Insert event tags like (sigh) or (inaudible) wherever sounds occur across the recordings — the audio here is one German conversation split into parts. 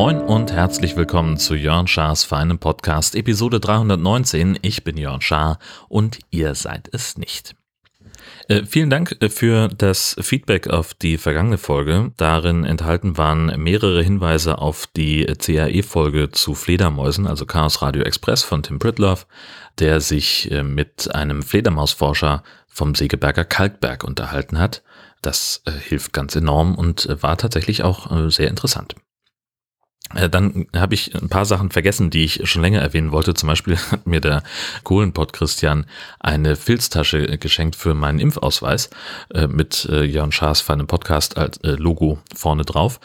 Moin und herzlich willkommen zu Jörn Schars feinem Podcast, Episode 319. Ich bin Jörn Schaar und ihr seid es nicht. Äh, vielen Dank äh, für das Feedback auf die vergangene Folge. Darin enthalten waren mehrere Hinweise auf die CAE-Folge zu Fledermäusen, also Chaos Radio Express von Tim Pritloff, der sich äh, mit einem Fledermausforscher vom Segeberger Kalkberg unterhalten hat. Das äh, hilft ganz enorm und äh, war tatsächlich auch sehr interessant. Äh, dann habe ich ein paar Sachen vergessen, die ich schon länger erwähnen wollte. Zum Beispiel (laughs) hat mir der Kohlenpott Christian eine Filztasche geschenkt für meinen Impfausweis äh, mit äh, Jörn Schaas für einen Podcast als Logo vorne drauf.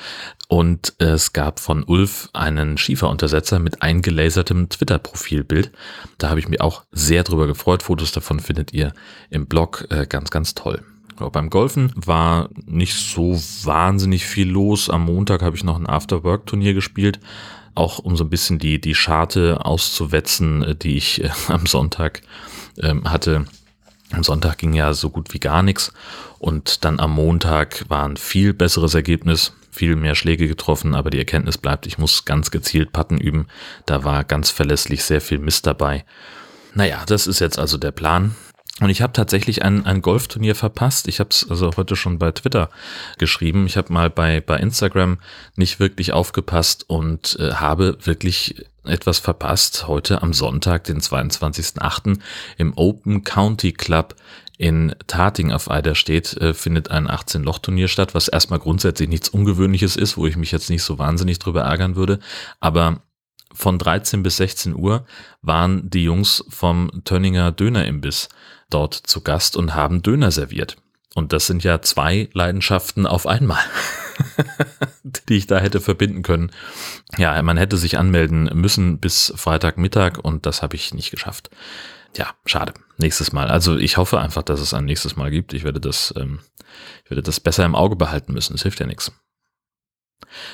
Und es gab von Ulf einen Schieferuntersetzer mit eingelasertem Twitter-Profilbild. Da habe ich mich auch sehr drüber gefreut. Fotos davon findet ihr im Blog. Ganz, ganz toll. Ja, beim Golfen war nicht so wahnsinnig viel los. Am Montag habe ich noch ein After-Work-Turnier gespielt, auch um so ein bisschen die, die Scharte auszuwetzen, äh, die ich äh, (laughs) am Sonntag ähm, hatte. Am Sonntag ging ja so gut wie gar nichts und dann am Montag war ein viel besseres Ergebnis, viel mehr Schläge getroffen, aber die Erkenntnis bleibt, ich muss ganz gezielt Patten üben. Da war ganz verlässlich sehr viel Mist dabei. Naja, das ist jetzt also der Plan. Und ich habe tatsächlich ein, ein Golfturnier verpasst. Ich habe es also heute schon bei Twitter geschrieben. Ich habe mal bei, bei Instagram nicht wirklich aufgepasst und äh, habe wirklich etwas verpasst. Heute am Sonntag, den 22.08. im Open County Club in Tating auf Eiderstedt äh, findet ein 18-Loch-Turnier statt, was erstmal grundsätzlich nichts Ungewöhnliches ist, wo ich mich jetzt nicht so wahnsinnig drüber ärgern würde. Aber von 13 bis 16 Uhr waren die Jungs vom Tönninger Dönerimbiss dort zu Gast und haben Döner serviert. Und das sind ja zwei Leidenschaften auf einmal, (laughs) die ich da hätte verbinden können. Ja, man hätte sich anmelden müssen bis Freitagmittag und das habe ich nicht geschafft. Ja, schade. Nächstes Mal. Also ich hoffe einfach, dass es ein nächstes Mal gibt. Ich werde das, ähm, ich werde das besser im Auge behalten müssen. Es hilft ja nichts.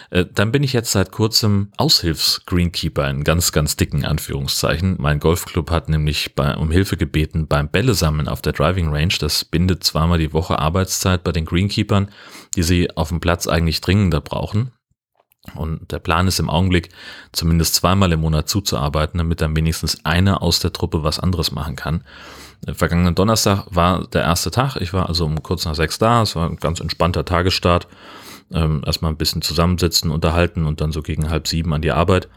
Äh, dann bin ich jetzt seit kurzem Aushilfs-Greenkeeper in ganz, ganz dicken Anführungszeichen. Mein Golfclub hat nämlich bei, um Hilfe gebeten beim Bällesammeln auf der Driving Range. Das bindet zweimal die Woche Arbeitszeit bei den Greenkeepern, die sie auf dem Platz eigentlich dringender brauchen. Und der Plan ist im Augenblick, zumindest zweimal im Monat zuzuarbeiten, damit dann wenigstens einer aus der Truppe was anderes machen kann. Äh, vergangenen Donnerstag war der erste Tag. Ich war also um kurz nach sechs da. Es war ein ganz entspannter Tagesstart ähm, erstmal ein bisschen zusammensitzen, unterhalten und dann so gegen halb sieben an die Arbeit.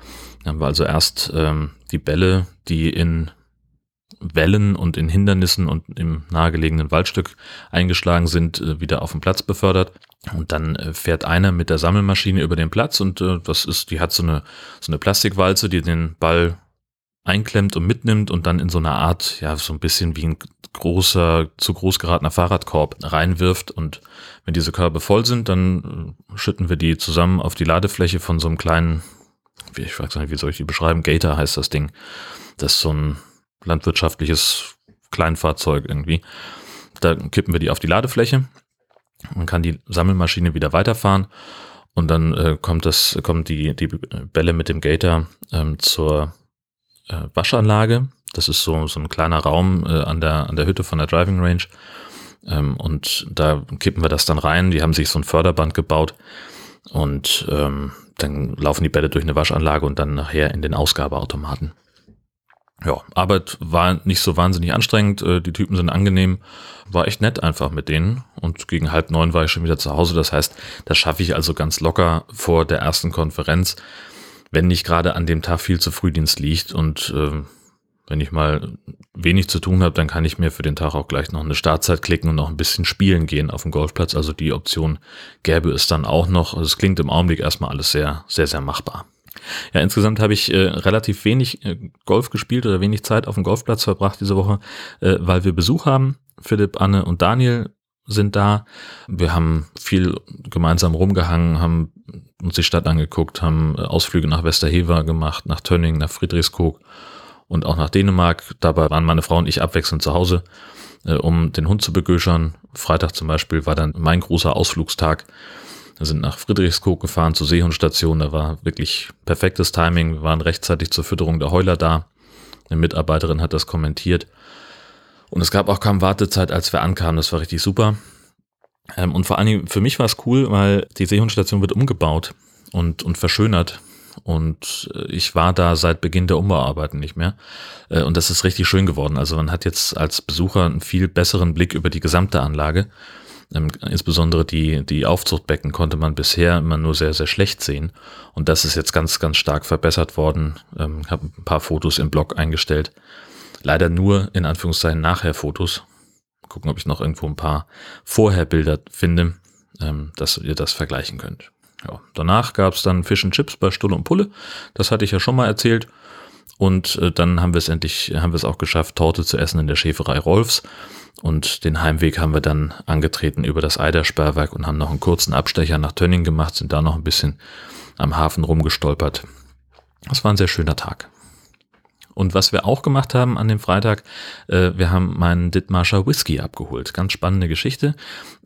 Dann haben wir also erst ähm, die Bälle, die in Wellen und in Hindernissen und im nahegelegenen Waldstück eingeschlagen sind, äh, wieder auf den Platz befördert. Und dann äh, fährt einer mit der Sammelmaschine über den Platz und äh, das ist, die hat so eine, so eine Plastikwalze, die den Ball einklemmt und mitnimmt und dann in so eine Art, ja, so ein bisschen wie ein großer, zu groß geratener Fahrradkorb reinwirft. Und wenn diese Körbe voll sind, dann äh, schütten wir die zusammen auf die Ladefläche von so einem kleinen, wie ich weiß nicht, wie soll ich die beschreiben? Gator heißt das Ding. Das ist so ein landwirtschaftliches Kleinfahrzeug irgendwie. Da kippen wir die auf die Ladefläche. Man kann die Sammelmaschine wieder weiterfahren. Und dann äh, kommt das, kommen die, die Bälle mit dem Gator ähm, zur äh, Waschanlage. Das ist so, so ein kleiner Raum äh, an, der, an der Hütte von der Driving Range. Ähm, und da kippen wir das dann rein. Die haben sich so ein Förderband gebaut. Und ähm, dann laufen die Bälle durch eine Waschanlage und dann nachher in den Ausgabeautomaten. Ja, Arbeit war nicht so wahnsinnig anstrengend. Äh, die Typen sind angenehm. War echt nett einfach mit denen. Und gegen halb neun war ich schon wieder zu Hause. Das heißt, das schaffe ich also ganz locker vor der ersten Konferenz wenn nicht gerade an dem Tag viel zu Frühdienst liegt und äh, wenn ich mal wenig zu tun habe, dann kann ich mir für den Tag auch gleich noch eine Startzeit klicken und noch ein bisschen spielen gehen auf dem Golfplatz. Also die Option gäbe es dann auch noch. Also es klingt im Augenblick erstmal alles sehr, sehr, sehr machbar. Ja, insgesamt habe ich äh, relativ wenig äh, Golf gespielt oder wenig Zeit auf dem Golfplatz verbracht diese Woche, äh, weil wir Besuch haben. Philipp, Anne und Daniel sind da. Wir haben viel gemeinsam rumgehangen, haben uns die Stadt angeguckt, haben Ausflüge nach Westerhever gemacht, nach Tönning, nach Friedrichskoog und auch nach Dänemark. Dabei waren meine Frau und ich abwechselnd zu Hause, äh, um den Hund zu begöschern. Freitag zum Beispiel war dann mein großer Ausflugstag. Wir sind nach Friedrichskoog gefahren zur Seehundstation. Da war wirklich perfektes Timing. Wir waren rechtzeitig zur Fütterung der Heuler da Eine Mitarbeiterin hat das kommentiert. Und es gab auch kaum Wartezeit, als wir ankamen. Das war richtig super. Ähm, und vor allen Dingen für mich war es cool, weil die Seehundstation wird umgebaut und, und verschönert. Und äh, ich war da seit Beginn der Umbauarbeiten nicht mehr. Äh, und das ist richtig schön geworden. Also man hat jetzt als Besucher einen viel besseren Blick über die gesamte Anlage. Ähm, insbesondere die, die Aufzuchtbecken konnte man bisher immer nur sehr, sehr schlecht sehen. Und das ist jetzt ganz, ganz stark verbessert worden. Ähm, habe ein paar Fotos im Blog eingestellt. Leider nur in Anführungszeichen nachher Fotos. Gucken, ob ich noch irgendwo ein paar Vorherbilder finde, ähm, dass ihr das vergleichen könnt. Ja, danach gab es dann Fish and Chips bei Stulle und Pulle. Das hatte ich ja schon mal erzählt. Und äh, dann haben wir es endlich, haben wir es auch geschafft, Torte zu essen in der Schäferei Rolfs. Und den Heimweg haben wir dann angetreten über das Eidersperrwerk und haben noch einen kurzen Abstecher nach Tönning gemacht, sind da noch ein bisschen am Hafen rumgestolpert. Das war ein sehr schöner Tag. Und was wir auch gemacht haben an dem Freitag, äh, wir haben meinen Dithmarscher Whisky abgeholt. Ganz spannende Geschichte.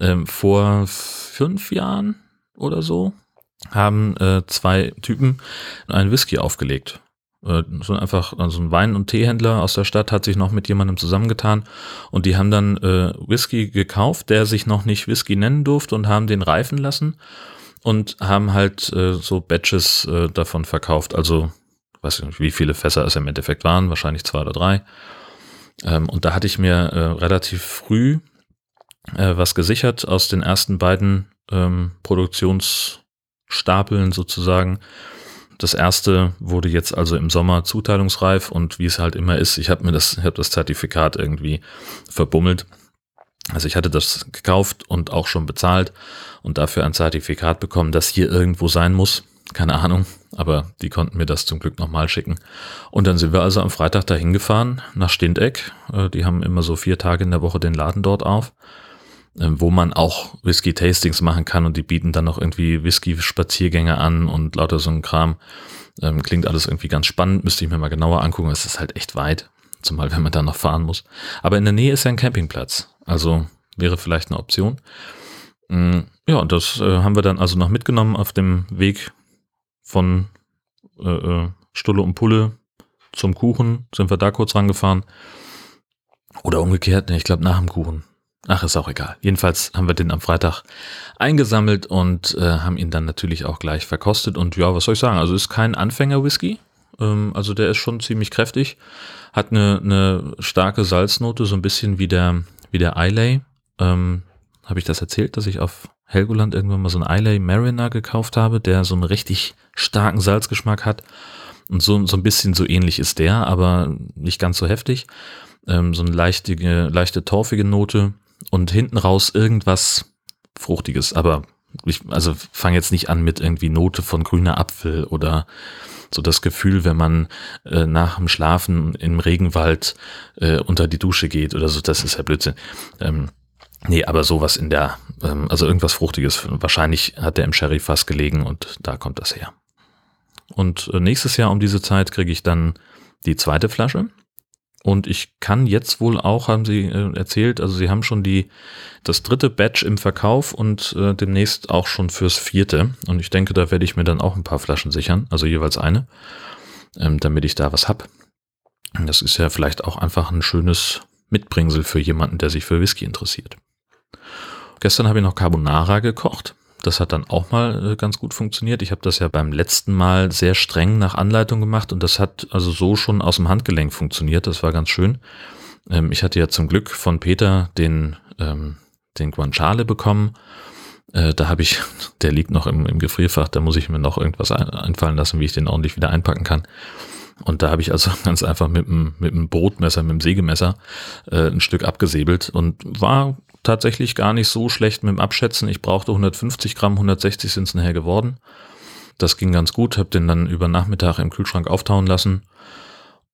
Ähm, vor fünf Jahren oder so haben äh, zwei Typen einen Whisky aufgelegt. Äh, so einfach, also ein Wein- und Teehändler aus der Stadt hat sich noch mit jemandem zusammengetan und die haben dann äh, Whisky gekauft, der sich noch nicht Whisky nennen durfte und haben den reifen lassen und haben halt äh, so Batches äh, davon verkauft. Also, weiß ich nicht, wie viele Fässer es im Endeffekt waren, wahrscheinlich zwei oder drei. Ähm, und da hatte ich mir äh, relativ früh äh, was gesichert aus den ersten beiden ähm, Produktionsstapeln sozusagen. Das erste wurde jetzt also im Sommer zuteilungsreif und wie es halt immer ist, ich habe mir das, ich habe das Zertifikat irgendwie verbummelt. Also ich hatte das gekauft und auch schon bezahlt und dafür ein Zertifikat bekommen, das hier irgendwo sein muss. Keine Ahnung, aber die konnten mir das zum Glück nochmal schicken. Und dann sind wir also am Freitag dahin gefahren nach Stindeck. Äh, die haben immer so vier Tage in der Woche den Laden dort auf. Ähm, wo man auch Whisky-Tastings machen kann und die bieten dann noch irgendwie Whisky-Spaziergänge an und lauter so ein Kram. Ähm, klingt alles irgendwie ganz spannend, müsste ich mir mal genauer angucken. Es ist halt echt weit, zumal wenn man da noch fahren muss. Aber in der Nähe ist ja ein Campingplatz, also wäre vielleicht eine Option. Mm, ja, und das äh, haben wir dann also noch mitgenommen auf dem Weg von äh, äh, Stulle und Pulle zum Kuchen. Sind wir da kurz rangefahren. Oder umgekehrt, ne, ich glaube nach dem Kuchen. Ach, ist auch egal. Jedenfalls haben wir den am Freitag eingesammelt und äh, haben ihn dann natürlich auch gleich verkostet. Und ja, was soll ich sagen? Also ist kein Anfänger-Whisky. Ähm, also der ist schon ziemlich kräftig. Hat eine, eine starke Salznote, so ein bisschen wie der, wie der Islay. Ähm, habe ich das erzählt, dass ich auf Helgoland irgendwann mal so einen Islay Mariner gekauft habe, der so einen richtig starken Salzgeschmack hat. Und so, so ein bisschen so ähnlich ist der, aber nicht ganz so heftig. Ähm, so eine leichte, leichte torfige Note und hinten raus irgendwas Fruchtiges. Aber ich, also fange jetzt nicht an mit irgendwie Note von grüner Apfel oder so das Gefühl, wenn man äh, nach dem Schlafen im Regenwald äh, unter die Dusche geht oder so, das ist ja Blödsinn. Ähm, nee, aber sowas in der, ähm, also irgendwas Fruchtiges. Wahrscheinlich hat der im Sherry fast gelegen und da kommt das her. Und äh, nächstes Jahr um diese Zeit kriege ich dann die zweite Flasche. Und ich kann jetzt wohl auch, haben sie äh, erzählt, also sie haben schon die, das dritte Batch im Verkauf und äh, demnächst auch schon fürs vierte. Und ich denke, da werde ich mir dann auch ein paar Flaschen sichern, also jeweils eine, ähm, damit ich da was hab. Das ist ja vielleicht auch einfach ein schönes Mitbringsel für jemanden, der sich für Whisky interessiert. Gestern habe ich noch Carbonara gekocht. Das hat dann auch mal äh, ganz gut funktioniert. Ich habe das ja beim letzten Mal sehr streng nach Anleitung gemacht und das hat also so schon aus dem Handgelenk funktioniert. Das war ganz schön. Ähm, ich hatte ja zum Glück von Peter den, ähm, den Guanciale bekommen. Äh, da habe ich, (laughs) der liegt noch im, im Gefrierfach, da muss ich mir noch irgendwas einfallen lassen, wie ich den ordentlich wieder einpacken kann. Und da habe ich also (laughs) ganz einfach mit dem, mit dem Brotmesser, mit dem Sägemesser äh, ein Stück abgesäbelt und war tatsächlich gar nicht so schlecht mit dem Abschätzen. Ich brauchte 150 Gramm, 160 sind es nachher geworden. Das ging ganz gut, habe den dann über Nachmittag im Kühlschrank auftauen lassen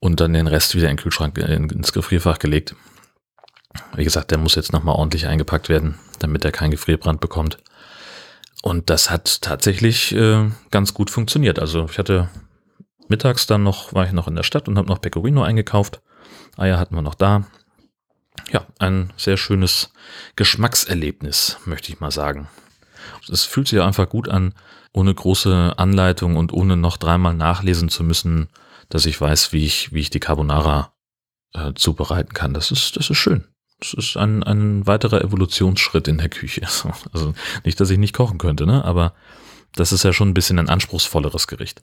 und dann den Rest wieder in den Kühlschrank äh, ins Gefrierfach gelegt. Wie gesagt, der muss jetzt nochmal ordentlich eingepackt werden, damit er keinen Gefrierbrand bekommt. Und das hat tatsächlich äh, ganz gut funktioniert. Also ich hatte mittags dann noch, war ich noch in der Stadt und habe noch Pecorino eingekauft. Eier hatten wir noch da ja, ein sehr schönes Geschmackserlebnis, möchte ich mal sagen. Es fühlt sich einfach gut an, ohne große Anleitung und ohne noch dreimal nachlesen zu müssen, dass ich weiß, wie ich, wie ich die Carbonara äh, zubereiten kann. Das ist, das ist schön. Das ist ein, ein weiterer Evolutionsschritt in der Küche. (laughs) Also nicht, dass ich nicht kochen könnte, ne? aber das ist ja schon ein bisschen ein anspruchsvolleres Gericht.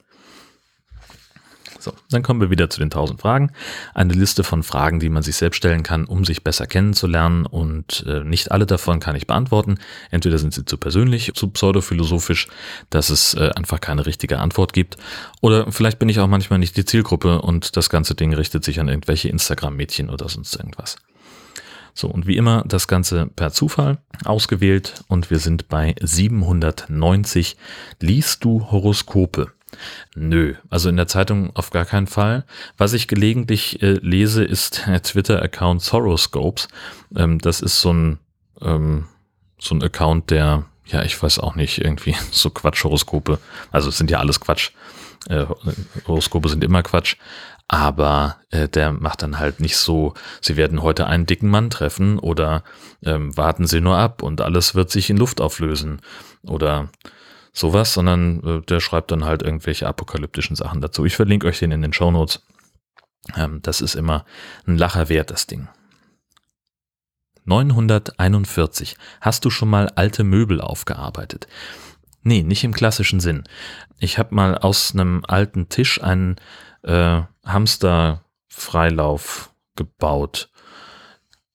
So, dann kommen wir wieder zu den 1000 Fragen. Eine Liste von Fragen, die man sich selbst stellen kann, um sich besser kennenzulernen und äh, nicht alle davon kann ich beantworten. Entweder sind sie zu persönlich, zu pseudophilosophisch, dass es äh, einfach keine richtige Antwort gibt. Oder vielleicht bin ich auch manchmal nicht die Zielgruppe und das ganze Ding richtet sich an irgendwelche Instagram-Mädchen oder sonst irgendwas. So, und wie immer das Ganze per Zufall ausgewählt und wir sind bei 790. Liest du Horoskope? Nö, also in der Zeitung auf gar keinen Fall. Was ich gelegentlich äh, lese, ist der Twitter-Account Soroscopes. Ähm, das ist so ein, ähm, so ein Account, der, ja, ich weiß auch nicht, irgendwie (laughs) so Quatsch-Horoskope, also es sind ja alles Quatsch. Äh, Horoskope sind immer Quatsch, aber äh, der macht dann halt nicht so, sie werden heute einen dicken Mann treffen oder ähm, warten sie nur ab und alles wird sich in Luft auflösen oder sowas, sondern äh, der schreibt dann halt irgendwelche apokalyptischen Sachen dazu. Ich verlinke euch den in den Show Notes. Ähm, das ist immer ein Lacher wert, das Ding. 941. Hast du schon mal alte Möbel aufgearbeitet? Nee, nicht im klassischen Sinn. Ich habe mal aus einem alten Tisch einen äh, Hamster-Freilauf gebaut.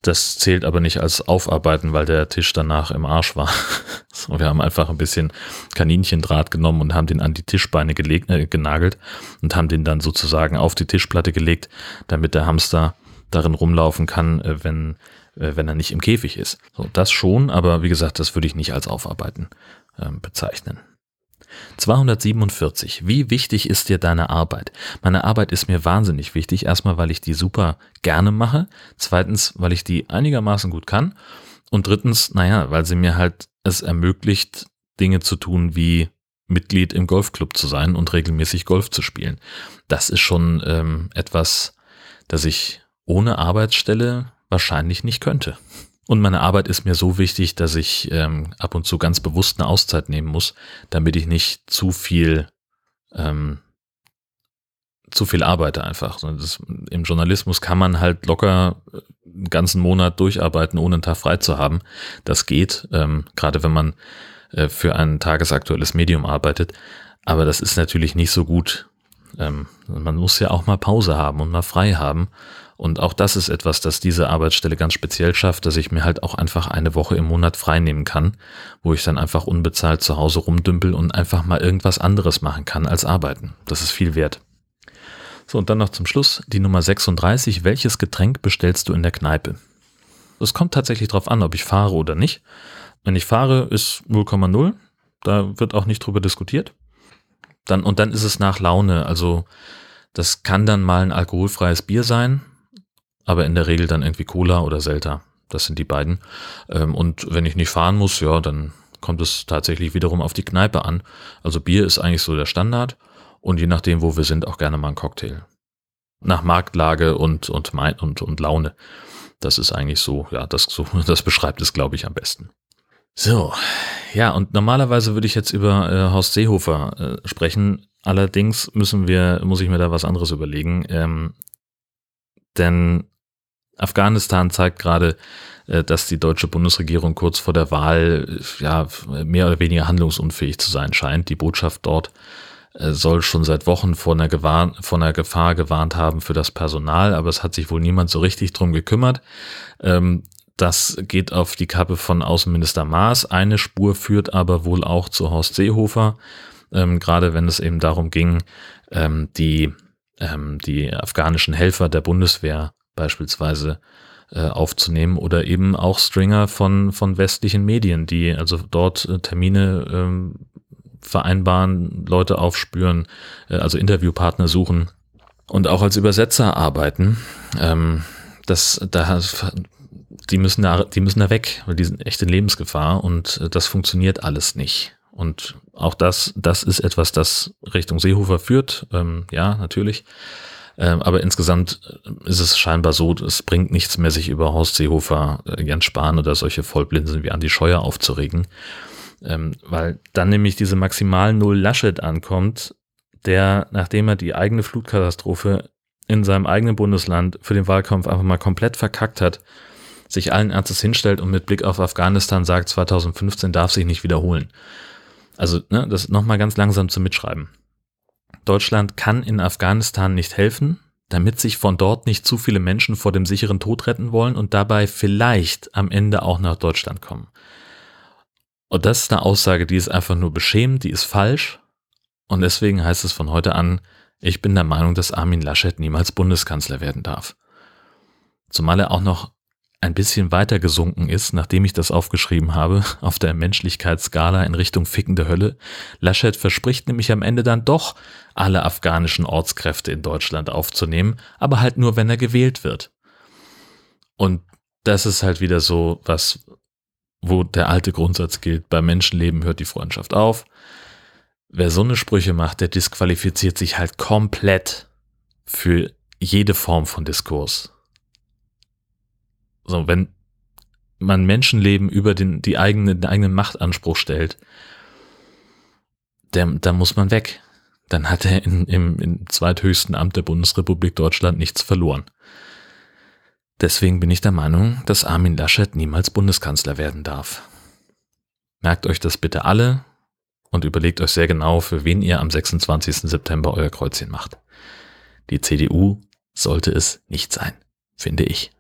Das zählt aber nicht als Aufarbeiten, weil der Tisch danach im Arsch war. (laughs) so, wir haben einfach ein bisschen Kaninchendraht genommen und haben den an die Tischbeine gelegt, äh, genagelt und haben den dann sozusagen auf die Tischplatte gelegt, damit der Hamster darin rumlaufen kann, äh, wenn, äh, wenn er nicht im Käfig ist. So, das schon, aber wie gesagt, das würde ich nicht als Aufarbeiten äh, bezeichnen. 247. Wie wichtig ist dir deine Arbeit? Meine Arbeit ist mir wahnsinnig wichtig. Erstmal, weil ich die super gerne mache. Zweitens, weil ich die einigermaßen gut kann. Und drittens, naja, weil sie mir halt es ermöglicht, Dinge zu tun wie Mitglied im Golfclub zu sein und regelmäßig Golf zu spielen. Das ist schon ähm, etwas, das ich ohne Arbeitsstelle wahrscheinlich nicht könnte. Und meine Arbeit ist mir so wichtig, dass ich ähm, ab und zu ganz bewusst eine Auszeit nehmen muss, damit ich nicht zu viel ähm, zu viel arbeite einfach. Das, Im Journalismus kann man halt locker äh, einen ganzen Monat durcharbeiten, ohne einen Tag frei zu haben. Das geht, ähm, gerade wenn man äh, für ein tagesaktuelles Medium arbeitet. Aber das ist natürlich nicht so gut. Ähm, man muss ja auch mal Pause haben und mal frei haben. Und auch das ist etwas, das diese Arbeitsstelle ganz speziell schafft, dass ich mir halt auch einfach eine Woche im Monat freinehmen kann, wo ich dann einfach unbezahlt zu Hause rumdümpel und einfach mal irgendwas anderes machen kann als arbeiten. Das ist viel wert. So, und dann noch zum Schluss die Nummer 36. Welches Getränk bestellst du in der Kneipe? Es kommt tatsächlich darauf an, ob ich fahre oder nicht. Wenn ich fahre, ist 0,0. Da wird auch nicht drüber diskutiert. Dann, und dann ist es nach Laune. Also, das kann dann mal ein alkoholfreies Bier sein, aber in der Regel dann irgendwie Cola oder Selta. Das sind die beiden. Ähm, und wenn ich nicht fahren muss, ja, dann kommt es tatsächlich wiederum auf die Kneipe an. Also Bier ist eigentlich so der Standard und je nachdem, wo wir sind, auch gerne mal ein Cocktail. Nach Marktlage und, und, und, und Laune. Das ist eigentlich so, ja, das, so, (laughs) das beschreibt es, glaube ich, am besten. So, ja, und normalerweise würde ich jetzt über äh, Horst Seehofer äh, sprechen. Allerdings müssen wir, muss ich mir da was anderes überlegen. Ähm, denn Afghanistan zeigt gerade, äh, dass die deutsche Bundesregierung kurz vor der Wahl ja mehr oder weniger handlungsunfähig zu sein scheint. Die Botschaft dort äh, soll schon seit Wochen vor einer, vor einer Gefahr gewarnt haben für das Personal, aber es hat sich wohl niemand so richtig drum gekümmert. Ähm, das geht auf die Kappe von Außenminister Maas. Eine Spur führt aber wohl auch zu Horst Seehofer, ähm, gerade wenn es eben darum ging, ähm, die, die afghanischen Helfer der Bundeswehr beispielsweise äh, aufzunehmen oder eben auch Stringer von, von westlichen Medien, die also dort äh, Termine ähm, vereinbaren, Leute aufspüren, äh, also Interviewpartner suchen und auch als Übersetzer arbeiten. Ähm, das, da, die müssen da, die müssen da weg, weil die sind echt in Lebensgefahr und äh, das funktioniert alles nicht. Und auch das, das ist etwas, das Richtung Seehofer führt. Ähm, ja, natürlich. Ähm, aber insgesamt äh, ist es scheinbar so, es bringt nichts mehr, sich über Horst Seehofer, äh, Jens Spahn oder solche Vollblinsen wie Andi Scheuer aufzuregen. Ähm, weil dann nämlich diese maximal Null Laschet ankommt, der, nachdem er die eigene Flutkatastrophe in seinem eigenen Bundesland für den Wahlkampf einfach mal komplett verkackt hat, sich allen Ernstes hinstellt und mit Blick auf Afghanistan sagt, 2015 darf sich nicht wiederholen. Also, ne, das nochmal ganz langsam zum Mitschreiben. Deutschland kann in Afghanistan nicht helfen, damit sich von dort nicht zu viele Menschen vor dem sicheren Tod retten wollen und dabei vielleicht am Ende auch nach Deutschland kommen. Und das ist eine Aussage, die ist einfach nur beschämend, die ist falsch. Und deswegen heißt es von heute an, ich bin der Meinung, dass Armin Laschet niemals Bundeskanzler werden darf. Zumal er auch noch ein bisschen weiter gesunken ist, nachdem ich das aufgeschrieben habe, (laughs) auf der Menschlichkeitsskala in Richtung fickende Hölle. Laschet verspricht nämlich am Ende dann doch, alle afghanischen Ortskräfte in Deutschland aufzunehmen, aber halt nur, wenn er gewählt wird. Und das ist halt wieder so was, wo der alte Grundsatz gilt, bei Menschenleben hört die Freundschaft auf. Wer so eine Sprüche macht, der disqualifiziert sich halt komplett für jede Form von Diskurs. So, wenn man Menschenleben über den, die eigene, den eigenen Machtanspruch stellt, der, da muss man weg. Dann hat er in, im, im zweithöchsten Amt der Bundesrepublik Deutschland nichts verloren. Deswegen bin ich der Meinung, dass Armin Laschet niemals Bundeskanzler werden darf. Merkt euch das bitte alle und überlegt euch sehr genau, für wen ihr am 26. September euer Kreuzchen macht. Die CDU sollte es nicht sein, finde ich.